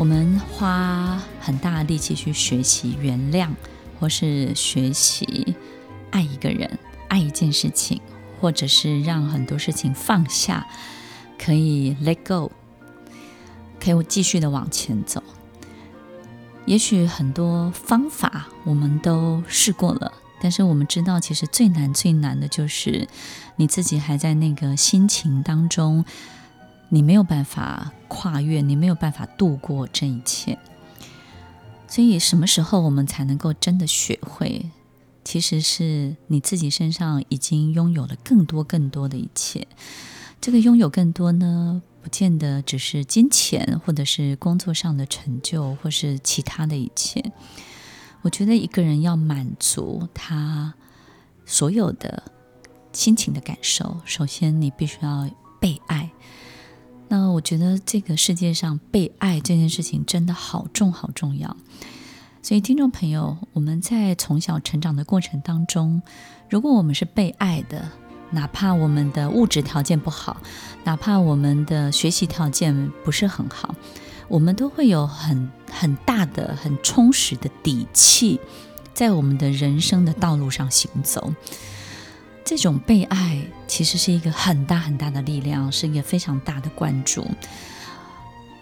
我们花很大的力气去学习原谅，或是学习爱一个人。爱一件事情，或者是让很多事情放下，可以 let go，可以继续的往前走。也许很多方法我们都试过了，但是我们知道，其实最难最难的就是你自己还在那个心情当中，你没有办法跨越，你没有办法度过这一切。所以，什么时候我们才能够真的学会？其实是你自己身上已经拥有了更多更多的一切。这个拥有更多呢，不见得只是金钱，或者是工作上的成就，或是其他的一切。我觉得一个人要满足他所有的心情的感受，首先你必须要被爱。那我觉得这个世界上被爱这件事情真的好重好重要。所以，听众朋友，我们在从小成长的过程当中，如果我们是被爱的，哪怕我们的物质条件不好，哪怕我们的学习条件不是很好，我们都会有很很大的、很充实的底气，在我们的人生的道路上行走。这种被爱其实是一个很大很大的力量，是一个非常大的关注。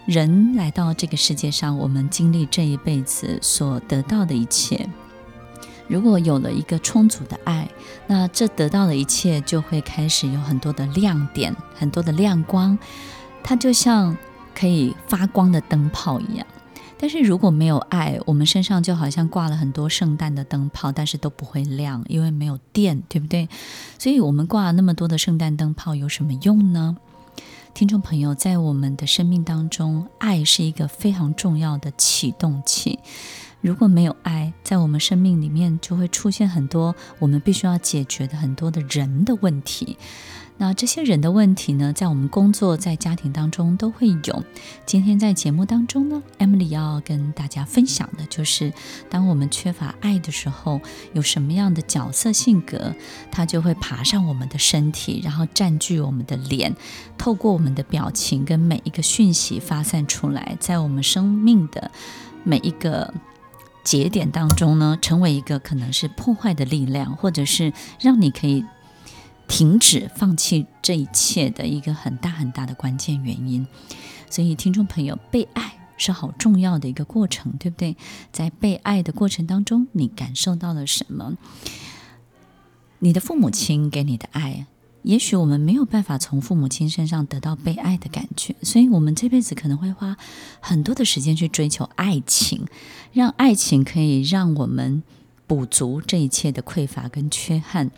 人来到这个世界上，我们经历这一辈子所得到的一切，如果有了一个充足的爱，那这得到的一切就会开始有很多的亮点，很多的亮光，它就像可以发光的灯泡一样。但是如果没有爱，我们身上就好像挂了很多圣诞的灯泡，但是都不会亮，因为没有电，对不对？所以我们挂了那么多的圣诞灯泡有什么用呢？听众朋友，在我们的生命当中，爱是一个非常重要的启动器。如果没有爱，在我们生命里面就会出现很多我们必须要解决的很多的人的问题。那这些人的问题呢，在我们工作、在家庭当中都会有。今天在节目当中呢，Emily 要跟大家分享的就是，当我们缺乏爱的时候，有什么样的角色性格，它就会爬上我们的身体，然后占据我们的脸，透过我们的表情跟每一个讯息发散出来，在我们生命的每一个节点当中呢，成为一个可能是破坏的力量，或者是让你可以。停止、放弃这一切的一个很大很大的关键原因，所以听众朋友，被爱是好重要的一个过程，对不对？在被爱的过程当中，你感受到了什么？你的父母亲给你的爱，也许我们没有办法从父母亲身上得到被爱的感觉，所以我们这辈子可能会花很多的时间去追求爱情，让爱情可以让我们补足这一切的匮乏跟缺憾。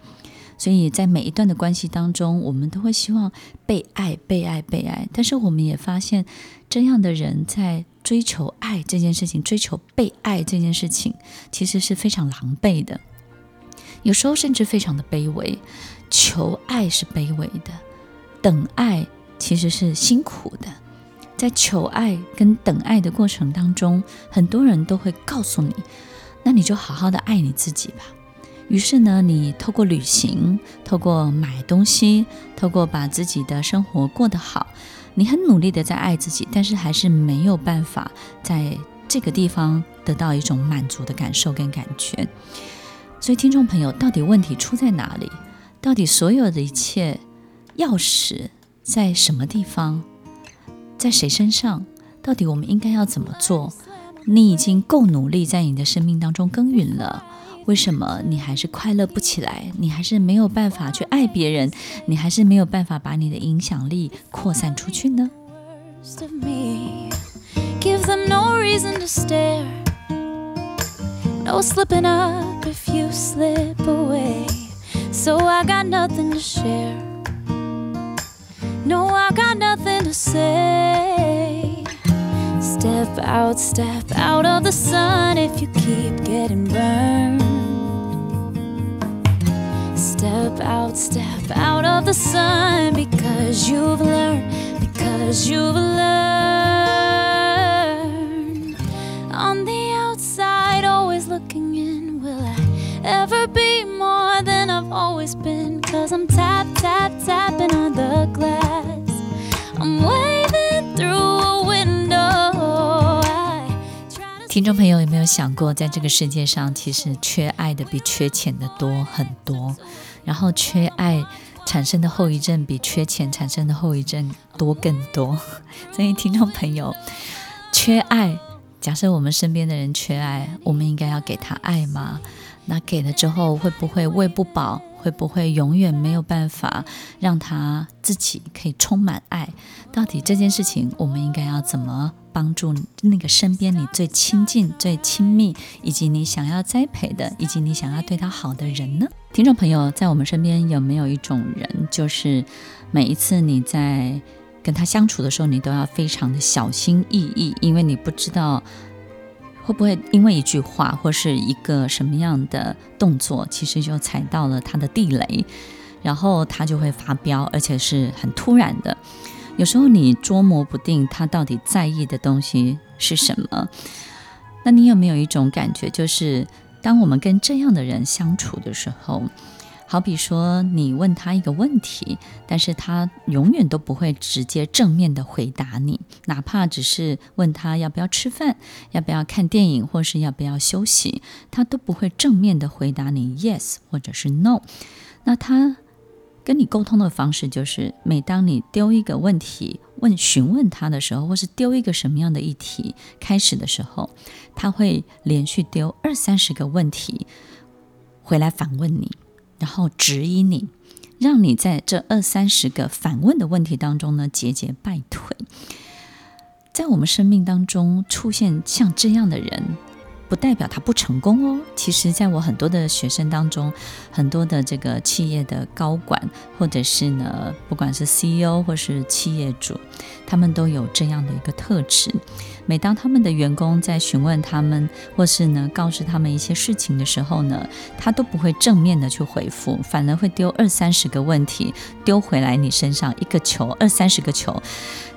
所以在每一段的关系当中，我们都会希望被爱、被爱、被爱。但是我们也发现，这样的人在追求爱这件事情、追求被爱这件事情，其实是非常狼狈的。有时候甚至非常的卑微。求爱是卑微的，等爱其实是辛苦的。在求爱跟等爱的过程当中，很多人都会告诉你：“那你就好好的爱你自己吧。”于是呢，你透过旅行，透过买东西，透过把自己的生活过得好，你很努力的在爱自己，但是还是没有办法在这个地方得到一种满足的感受跟感觉。所以，听众朋友，到底问题出在哪里？到底所有的一切钥匙在什么地方？在谁身上？到底我们应该要怎么做？你已经够努力在你的生命当中耕耘了。为什么你还是快乐不起来？你还是没有办法去爱别人？你还是没有办法把你的影响力扩散出去呢？Give gives them no reason to stare. No slipping up if you slip away. So I got nothing to share. No, I got nothing to say. Step out, step out of the sun if you keep getting burned. Step out, step out of the sun because you've learned, because you've learned. On the outside, always looking in, will I ever be more than I've always been? Cause I'm tap, tap, tapping on the glass. I'm waving through a window. I try to 听众朋友有没有想过，在这个世界上，其实缺爱的比缺钱的多很多， 然后缺爱产生的后遗症比缺钱产生的后遗症多更多。所以，听众朋友，缺爱，假设我们身边的人缺爱，我们应该要给他爱吗？那给了之后，会不会喂不饱？会不会永远没有办法让他自己可以充满爱？到底这件事情，我们应该要怎么帮助那个身边你最亲近、最亲密，以及你想要栽培的，以及你想要对他好的人呢？听众朋友，在我们身边有没有一种人，就是每一次你在跟他相处的时候，你都要非常的小心翼翼，因为你不知道。会不会因为一句话或是一个什么样的动作，其实就踩到了他的地雷，然后他就会发飙，而且是很突然的。有时候你捉摸不定他到底在意的东西是什么。那你有没有一种感觉，就是当我们跟这样的人相处的时候，好比说，你问他一个问题，但是他永远都不会直接正面的回答你，哪怕只是问他要不要吃饭，要不要看电影，或是要不要休息，他都不会正面的回答你 yes 或者是 no。那他跟你沟通的方式就是，每当你丢一个问题问询问他的时候，或是丢一个什么样的议题开始的时候，他会连续丢二三十个问题回来反问你。然后指引你，让你在这二三十个反问的问题当中呢，节节败退。在我们生命当中出现像这样的人，不代表他不成功哦。其实，在我很多的学生当中，很多的这个企业的高管，或者是呢，不管是 CEO 或是企业主，他们都有这样的一个特质。每当他们的员工在询问他们，或是呢告诉他们一些事情的时候呢，他都不会正面的去回复，反而会丢二三十个问题丢回来你身上，一个球，二三十个球，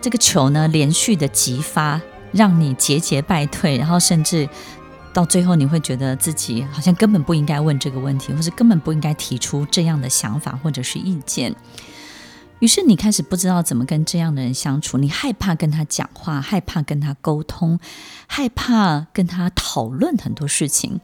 这个球呢连续的急发，让你节节败退，然后甚至。到最后，你会觉得自己好像根本不应该问这个问题，或是根本不应该提出这样的想法或者是意见。于是你开始不知道怎么跟这样的人相处，你害怕跟他讲话，害怕跟他沟通，害怕跟他讨论很多事情，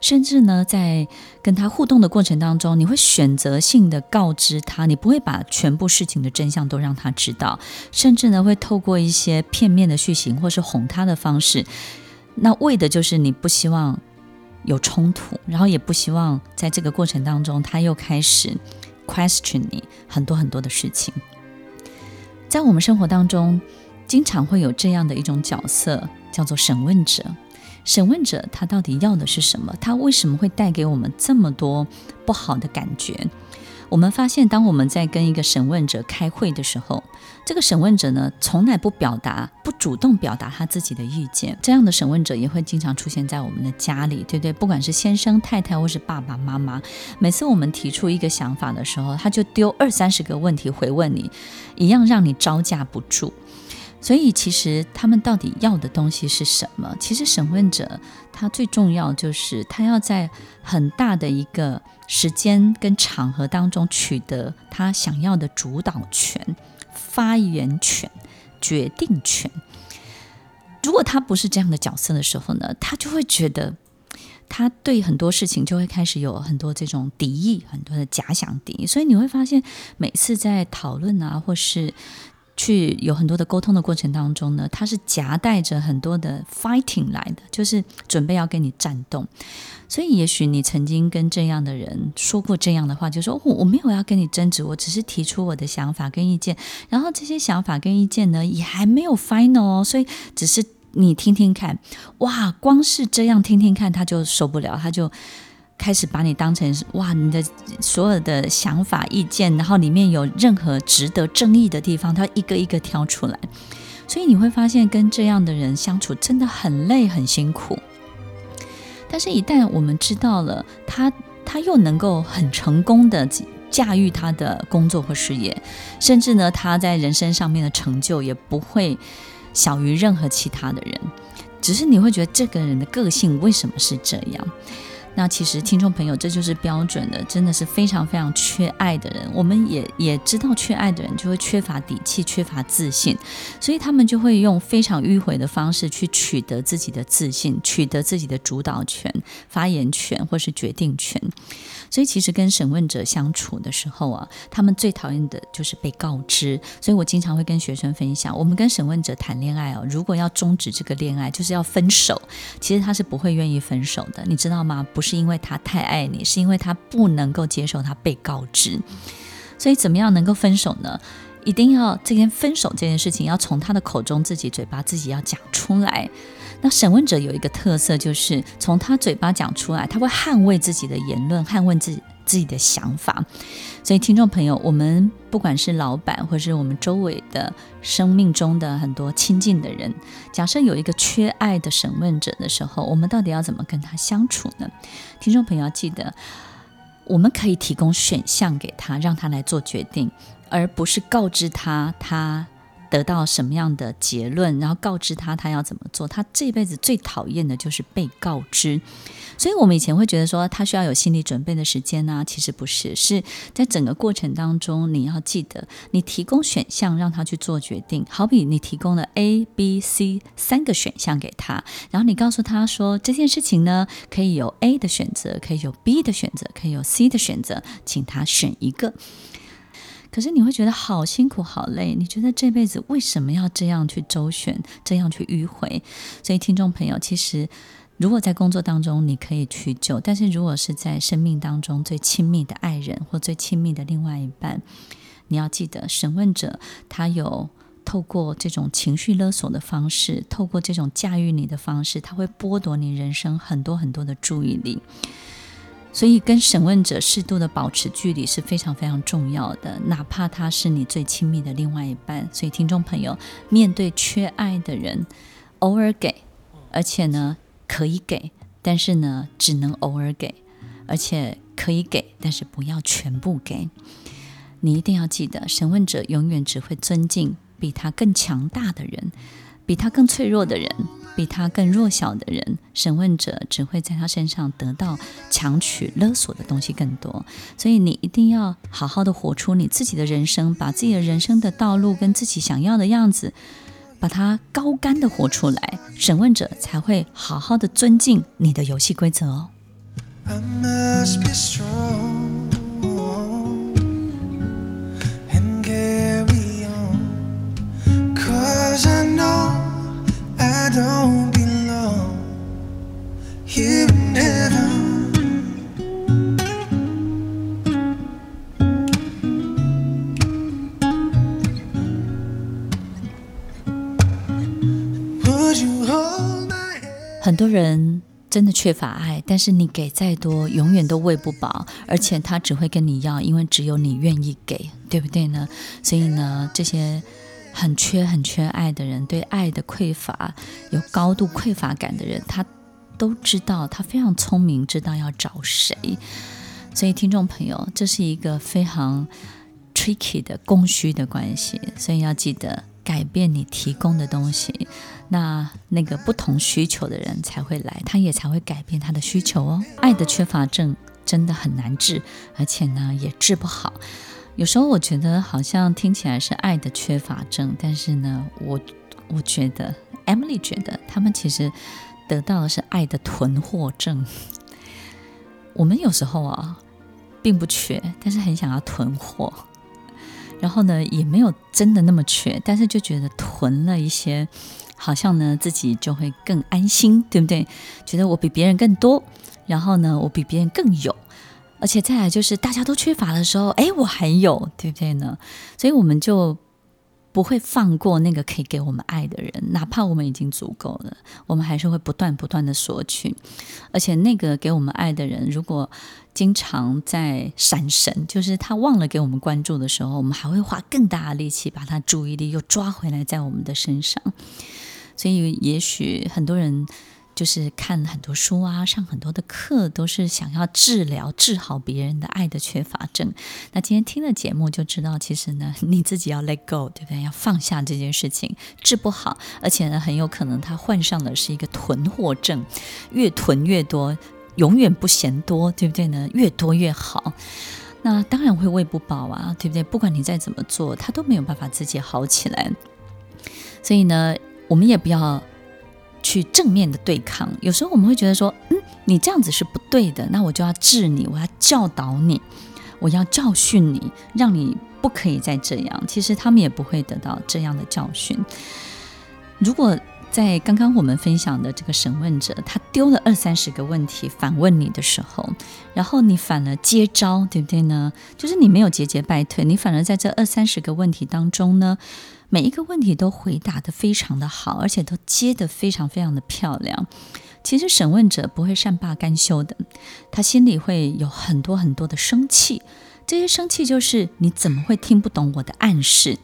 甚至呢，在跟他互动的过程当中，你会选择性的告知他，你不会把全部事情的真相都让他知道，甚至呢，会透过一些片面的叙情或是哄他的方式。那为的就是你不希望有冲突，然后也不希望在这个过程当中他又开始 question 你很多很多的事情。在我们生活当中，经常会有这样的一种角色，叫做审问者。审问者他到底要的是什么？他为什么会带给我们这么多不好的感觉？我们发现，当我们在跟一个审问者开会的时候，这个审问者呢，从来不表达、不主动表达他自己的意见。这样的审问者也会经常出现在我们的家里，对不对？不管是先生、太太，或是爸爸妈妈，每次我们提出一个想法的时候，他就丢二三十个问题回问你，一样让你招架不住。所以，其实他们到底要的东西是什么？其实，审问者他最重要就是他要在很大的一个时间跟场合当中取得他想要的主导权、发言权、决定权。如果他不是这样的角色的时候呢，他就会觉得他对很多事情就会开始有很多这种敌意，很多的假想敌意。所以你会发现，每次在讨论啊，或是去有很多的沟通的过程当中呢，他是夹带着很多的 fighting 来的，就是准备要跟你战斗。所以，也许你曾经跟这样的人说过这样的话，就说我我没有要跟你争执，我只是提出我的想法跟意见，然后这些想法跟意见呢也还没有 final 哦，所以只是你听听看，哇，光是这样听听看，他就受不了，他就开始把你当成哇，你的所有的想法意见，然后里面有任何值得争议的地方，他一个一个挑出来。所以你会发现，跟这样的人相处真的很累、很辛苦。但是，一旦我们知道了他，他又能够很成功的驾驭他的工作或事业，甚至呢，他在人生上面的成就也不会小于任何其他的人。只是你会觉得这个人的个性为什么是这样？那其实听众朋友，这就是标准的，真的是非常非常缺爱的人。我们也也知道，缺爱的人就会缺乏底气，缺乏自信，所以他们就会用非常迂回的方式去取得自己的自信，取得自己的主导权、发言权或是决定权。所以，其实跟审问者相处的时候啊，他们最讨厌的就是被告知。所以我经常会跟学生分享，我们跟审问者谈恋爱哦，如果要终止这个恋爱，就是要分手，其实他是不会愿意分手的，你知道吗？不是因为他太爱你，是因为他不能够接受他被告知。所以，怎么样能够分手呢？一定要这件分手这件事情要从他的口中、自己嘴巴、自己要讲出来。那审问者有一个特色，就是从他嘴巴讲出来，他会捍卫自己的言论，捍卫自己自己的想法。所以，听众朋友，我们不管是老板，或是我们周围的生命中的很多亲近的人，假设有一个缺爱的审问者的时候，我们到底要怎么跟他相处呢？听众朋友要记得，我们可以提供选项给他，让他来做决定，而不是告知他他。得到什么样的结论，然后告知他他要怎么做。他这辈子最讨厌的就是被告知，所以我们以前会觉得说他需要有心理准备的时间呢、其实不是，是在整个过程当中，你要记得，你提供选项让他去做决定。好比你提供了 A、B、C 三个选项给他，然后你告诉他说这件事情呢，可以有 A 的选择，可以有 B 的选择，可以有 C 的选择，请他选一个。可是你会觉得好辛苦、好累，你觉得这辈子为什么要这样去周旋、这样去迂回？所以，听众朋友，其实如果在工作当中你可以去救，但是如果是在生命当中最亲密的爱人或最亲密的另外一半，你要记得，审问者他有透过这种情绪勒索的方式，透过这种驾驭你的方式，他会剥夺你人生很多很多的注意力。所以，跟审问者适度的保持距离是非常非常重要的，哪怕他是你最亲密的另外一半。所以，听众朋友，面对缺爱的人，偶尔给，而且呢可以给，但是呢只能偶尔给，而且可以给，但是不要全部给。你一定要记得，审问者永远只会尊敬比他更强大的人，比他更脆弱的人。比他更弱小的人，审问者只会在他身上得到强取勒索的东西更多。所以你一定要好好的活出你自己的人生，把自己的人生的道路跟自己想要的样子，把它高干的活出来，审问者才会好好的尊敬你的游戏规则哦。很多人真的缺乏爱，但是你给再多，永远都喂不饱，而且他只会跟你要，因为只有你愿意给，对不对呢？所以呢，这些。很缺很缺爱的人，对爱的匮乏有高度匮乏感的人，他都知道，他非常聪明，知道要找谁。所以，听众朋友，这是一个非常 tricky 的供需的关系，所以要记得改变你提供的东西，那那个不同需求的人才会来，他也才会改变他的需求哦。爱的缺乏症真的很难治，而且呢，也治不好。有时候我觉得好像听起来是爱的缺乏症，但是呢，我我觉得 Emily 觉得他们其实得到的是爱的囤货症。我们有时候啊，并不缺，但是很想要囤货，然后呢，也没有真的那么缺，但是就觉得囤了一些，好像呢自己就会更安心，对不对？觉得我比别人更多，然后呢，我比别人更有。而且再来就是大家都缺乏的时候，哎，我还有，对不对呢？所以我们就不会放过那个可以给我们爱的人，哪怕我们已经足够了，我们还是会不断不断的索取。而且那个给我们爱的人，如果经常在闪神，就是他忘了给我们关注的时候，我们还会花更大的力气把他注意力又抓回来在我们的身上。所以，也许很多人。就是看很多书啊，上很多的课，都是想要治疗、治好别人的爱的缺乏症。那今天听了节目就知道，其实呢，你自己要 let go，对不对？要放下这件事情，治不好，而且呢，很有可能他患上的是一个囤货症，越囤越多，永远不嫌多，对不对呢？越多越好，那当然会喂不饱啊，对不对？不管你再怎么做，他都没有办法自己好起来。所以呢，我们也不要。去正面的对抗，有时候我们会觉得说，嗯，你这样子是不对的，那我就要治你，我要教导你，我要教训你，让你不可以再这样。其实他们也不会得到这样的教训。如果在刚刚我们分享的这个审问者，他丢了二三十个问题反问你的时候，然后你反而接招，对不对呢？就是你没有节节败退，你反而在这二三十个问题当中呢。每一个问题都回答得非常的好，而且都接得非常非常的漂亮。其实审问者不会善罢甘休的，他心里会有很多很多的生气。这些生气就是你怎么会听不懂我的暗示？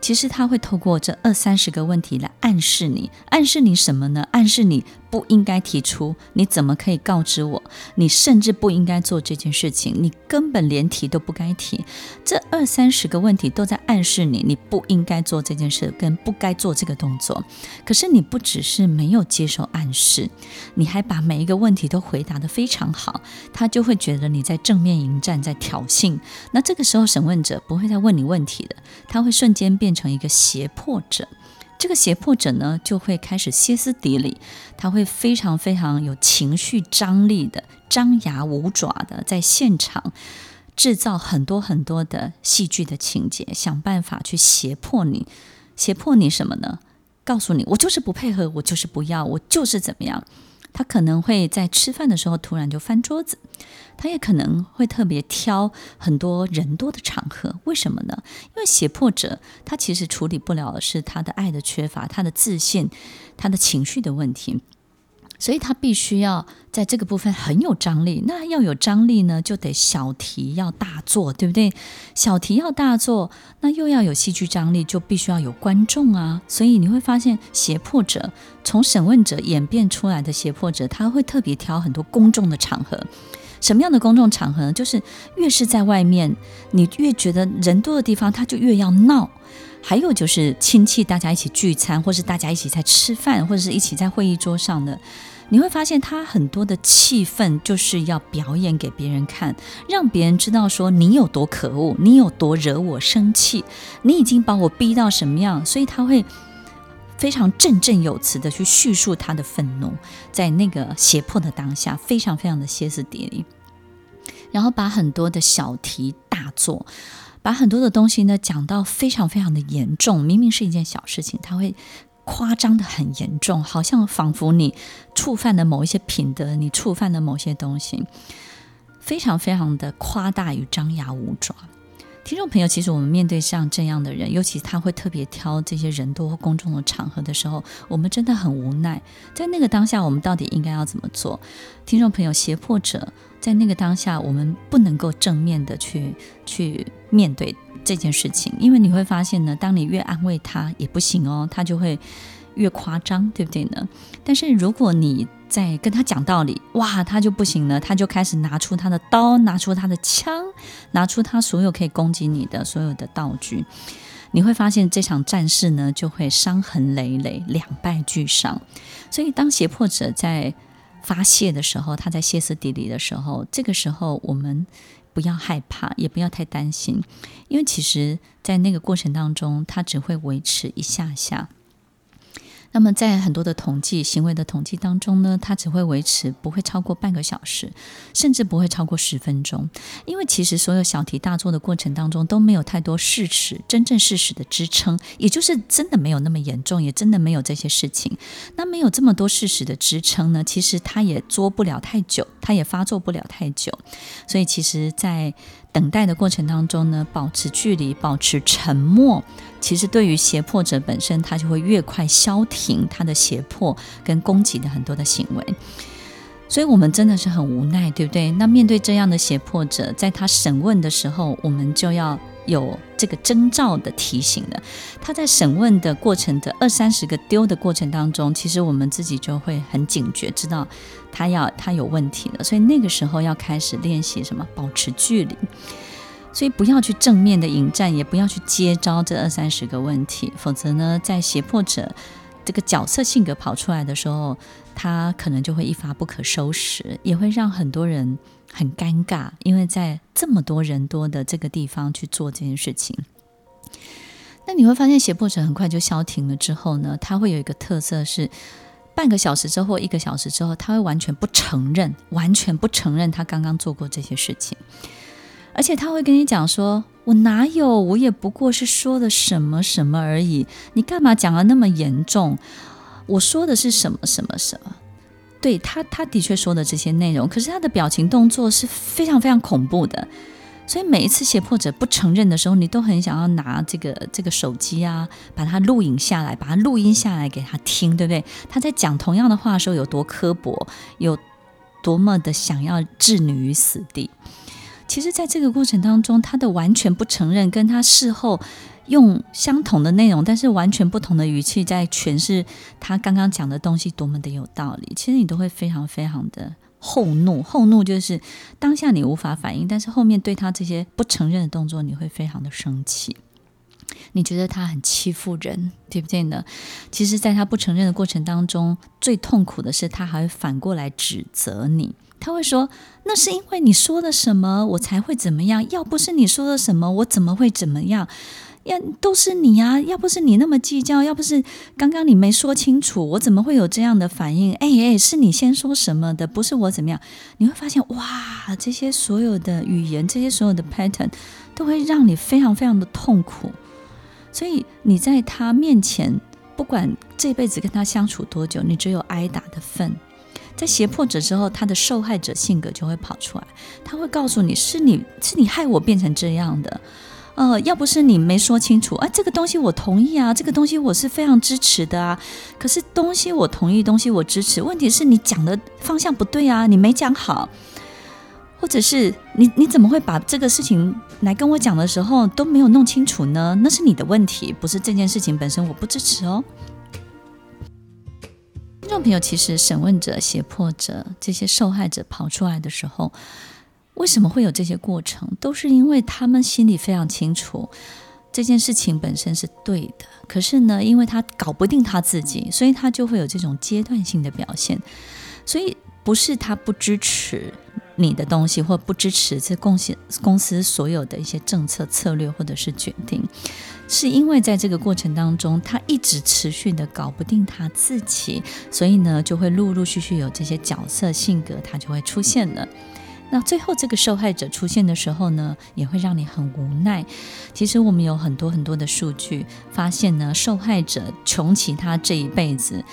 其实他会透过这二三十个问题来暗示你，暗示你什么呢？暗示你。不应该提出，你怎么可以告知我？你甚至不应该做这件事情，你根本连提都不该提。这二三十个问题都在暗示你，你不应该做这件事，跟不该做这个动作。可是你不只是没有接受暗示，你还把每一个问题都回答得非常好，他就会觉得你在正面迎战，在挑衅。那这个时候，审问者不会再问你问题的，他会瞬间变成一个胁迫者。这个胁迫者呢，就会开始歇斯底里，他会非常非常有情绪张力的，张牙舞爪的，在现场制造很多很多的戏剧的情节，想办法去胁迫你，胁迫你什么呢？告诉你，我就是不配合，我就是不要，我就是怎么样。他可能会在吃饭的时候突然就翻桌子，他也可能会特别挑很多人多的场合。为什么呢？因为胁迫者他其实处理不了的是他的爱的缺乏，他的自信，他的情绪的问题。所以他必须要在这个部分很有张力。那要有张力呢，就得小题要大做，对不对？小题要大做，那又要有戏剧张力，就必须要有观众啊。所以你会发现，胁迫者从审问者演变出来的胁迫者，他会特别挑很多公众的场合。什么样的公众场合呢？就是越是在外面，你越觉得人多的地方，他就越要闹。还有就是亲戚大家一起聚餐，或是大家一起在吃饭，或者是一起在会议桌上的。你会发现他很多的气氛就是要表演给别人看，让别人知道说你有多可恶，你有多惹我生气，你已经把我逼到什么样，所以他会非常振振有词的去叙述他的愤怒，在那个胁迫的当下，非常非常的歇斯底里，然后把很多的小题大做，把很多的东西呢讲到非常非常的严重，明明是一件小事情，他会。夸张得很严重，好像仿佛你触犯了某一些品德，你触犯了某些东西，非常非常的夸大与张牙舞爪。听众朋友，其实我们面对像这样的人，尤其他会特别挑这些人多或公众的场合的时候，我们真的很无奈。在那个当下，我们到底应该要怎么做？听众朋友，胁迫者在那个当下，我们不能够正面的去去面对。这件事情，因为你会发现呢，当你越安慰他也不行哦，他就会越夸张，对不对呢？但是如果你在跟他讲道理，哇，他就不行了，他就开始拿出他的刀，拿出他的枪，拿出他所有可以攻击你的所有的道具，你会发现这场战事呢就会伤痕累累，两败俱伤。所以当胁迫者在发泄的时候，他在歇斯底里的时候，这个时候我们。不要害怕，也不要太担心，因为其实，在那个过程当中，它只会维持一下下。那么，在很多的统计行为的统计当中呢，它只会维持不会超过半个小时，甚至不会超过十分钟。因为其实所有小题大做的过程当中都没有太多事实、真正事实的支撑，也就是真的没有那么严重，也真的没有这些事情。那没有这么多事实的支撑呢，其实它也作不了太久，它也发作不了太久。所以，其实，在等待的过程当中呢，保持距离，保持沉默，其实对于胁迫者本身，他就会越快消停他的胁迫跟攻击的很多的行为。所以，我们真的是很无奈，对不对？那面对这样的胁迫者，在他审问的时候，我们就要有这个征兆的提醒了。他在审问的过程的二三十个丢的过程当中，其实我们自己就会很警觉，知道他要他有问题了。所以那个时候要开始练习什么？保持距离。所以不要去正面的迎战，也不要去接招这二三十个问题，否则呢，在胁迫者这个角色性格跑出来的时候，他可能就会一发不可收拾，也会让很多人很尴尬，因为在这么多人多的这个地方去做这件事情。那你会发现，胁迫者很快就消停了之后呢，他会有一个特色是，半个小时之后、一个小时之后，他会完全不承认，完全不承认他刚刚做过这些事情，而且他会跟你讲说：“我哪有？我也不过是说的什么什么而已，你干嘛讲得那么严重？”我说的是什么什么什么？对他，他的确说的这些内容，可是他的表情动作是非常非常恐怖的。所以每一次胁迫者不承认的时候，你都很想要拿这个这个手机啊，把它录影下来，把它录音下来给他听，对不对？他在讲同样的话的时候有多刻薄，有多么的想要置你于死地。其实，在这个过程当中，他的完全不承认，跟他事后。用相同的内容，但是完全不同的语气在诠释他刚刚讲的东西，多么的有道理。其实你都会非常非常的后怒，后怒就是当下你无法反应，但是后面对他这些不承认的动作，你会非常的生气。你觉得他很欺负人，对不对呢？其实，在他不承认的过程当中，最痛苦的是他还会反过来指责你。他会说：“那是因为你说了什么，我才会怎么样。要不是你说了什么，我怎么会怎么样？”要都是你呀！要不是你那么计较，要不是刚刚你没说清楚，我怎么会有这样的反应？哎哎，是你先说什么的，不是我怎么样？你会发现，哇，这些所有的语言，这些所有的 pattern，都会让你非常非常的痛苦。所以你在他面前，不管这辈子跟他相处多久，你只有挨打的份。在胁迫者之后，他的受害者性格就会跑出来，他会告诉你是你是你害我变成这样的。呃，要不是你没说清楚，啊，这个东西我同意啊，这个东西我是非常支持的啊。可是东西我同意，东西我支持，问题是你讲的方向不对啊，你没讲好，或者是你你怎么会把这个事情来跟我讲的时候都没有弄清楚呢？那是你的问题，不是这件事情本身我不支持哦。听众朋友，其实审问者、胁迫者这些受害者跑出来的时候。为什么会有这些过程？都是因为他们心里非常清楚这件事情本身是对的，可是呢，因为他搞不定他自己，所以他就会有这种阶段性的表现。所以不是他不支持你的东西，或不支持这贡献公司所有的一些政策策略或者是决定，是因为在这个过程当中，他一直持续的搞不定他自己，所以呢，就会陆陆续续有这些角色性格，他就会出现了。那最后这个受害者出现的时候呢，也会让你很无奈。其实我们有很多很多的数据发现呢，受害者穷其他这一辈子，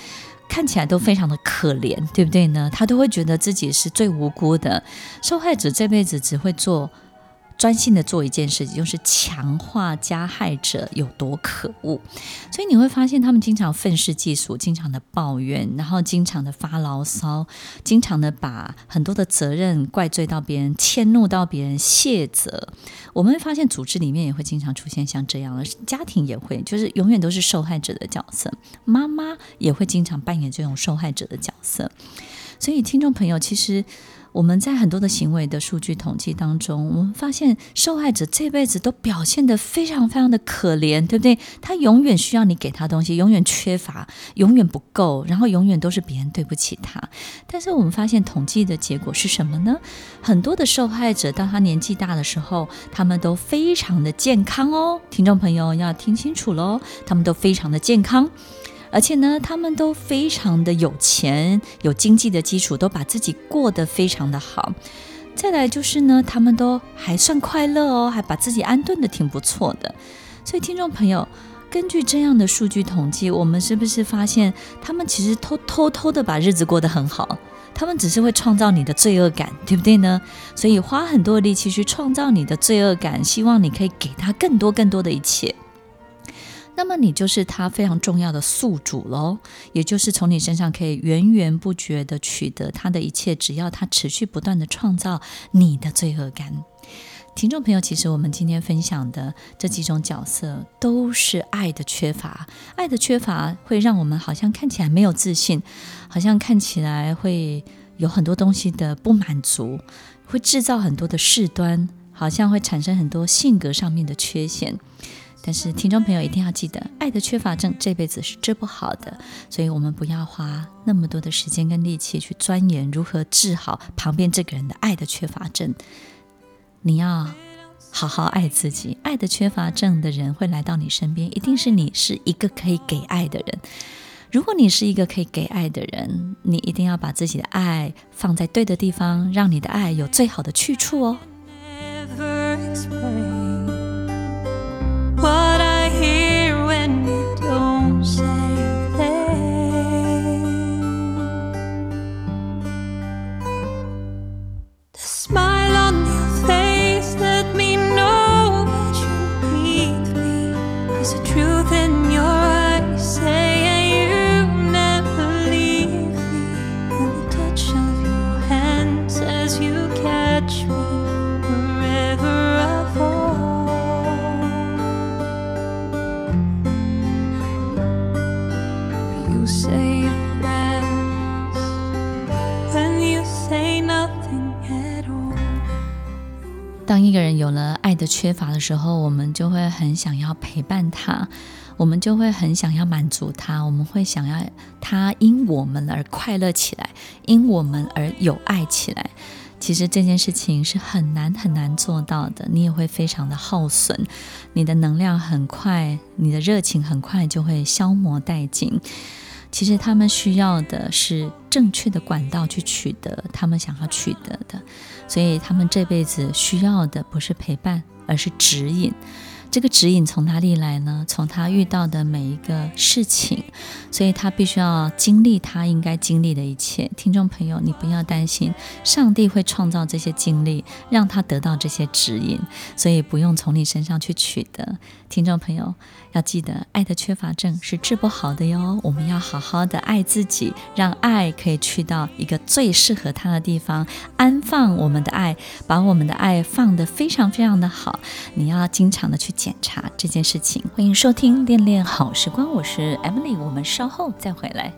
看起来都非常的可怜，对不对呢？他都会觉得自己是最无辜的。受害者这辈子只会做。专心的做一件事情，就是强化加害者有多可恶。所以你会发现，他们经常愤世嫉俗，经常的抱怨，然后经常的发牢骚，经常的把很多的责任怪罪到别人，迁怒到别人，卸责。我们会发现，组织里面也会经常出现像这样的，家庭也会，就是永远都是受害者的角色。妈妈也会经常扮演这种受害者的角色。所以，听众朋友，其实。我们在很多的行为的数据统计当中，我们发现受害者这辈子都表现得非常非常的可怜，对不对？他永远需要你给他东西，永远缺乏，永远不够，然后永远都是别人对不起他。但是我们发现统计的结果是什么呢？很多的受害者当他年纪大的时候，他们都非常的健康哦。听众朋友要听清楚喽，他们都非常的健康。而且呢，他们都非常的有钱，有经济的基础，都把自己过得非常的好。再来就是呢，他们都还算快乐哦，还把自己安顿得挺不错的。所以，听众朋友，根据这样的数据统计，我们是不是发现他们其实偷偷偷的把日子过得很好？他们只是会创造你的罪恶感，对不对呢？所以花很多力气去创造你的罪恶感，希望你可以给他更多更多的一切。那么你就是他非常重要的宿主喽，也就是从你身上可以源源不绝地取得他的一切，只要他持续不断地创造你的罪恶感。听众朋友，其实我们今天分享的这几种角色都是爱的缺乏，爱的缺乏会让我们好像看起来没有自信，好像看起来会有很多东西的不满足，会制造很多的事端，好像会产生很多性格上面的缺陷。但是，听众朋友一定要记得，爱的缺乏症这辈子是治不好的，所以我们不要花那么多的时间跟力气去钻研如何治好旁边这个人的爱的缺乏症。你要好好爱自己，爱的缺乏症的人会来到你身边，一定是你是一个可以给爱的人。如果你是一个可以给爱的人，你一定要把自己的爱放在对的地方，让你的爱有最好的去处哦。The smile on your face let me know that you need me. There's a truth in your 一个人有了爱的缺乏的时候，我们就会很想要陪伴他，我们就会很想要满足他，我们会想要他因我们而快乐起来，因我们而有爱起来。其实这件事情是很难很难做到的，你也会非常的耗损，你的能量很快，你的热情很快就会消磨殆尽。其实他们需要的是正确的管道去取得他们想要取得的，所以他们这辈子需要的不是陪伴，而是指引。这个指引从哪里来呢？从他遇到的每一个事情，所以他必须要经历他应该经历的一切。听众朋友，你不要担心，上帝会创造这些经历，让他得到这些指引，所以不用从你身上去取得。听众朋友要记得，爱的缺乏症是治不好的哟。我们要好好的爱自己，让爱可以去到一个最适合他的地方，安放我们的爱，把我们的爱放得非常非常的好。你要经常的去。检查这件事情，欢迎收听《恋恋好时光》，我是 Emily，我们稍后再回来。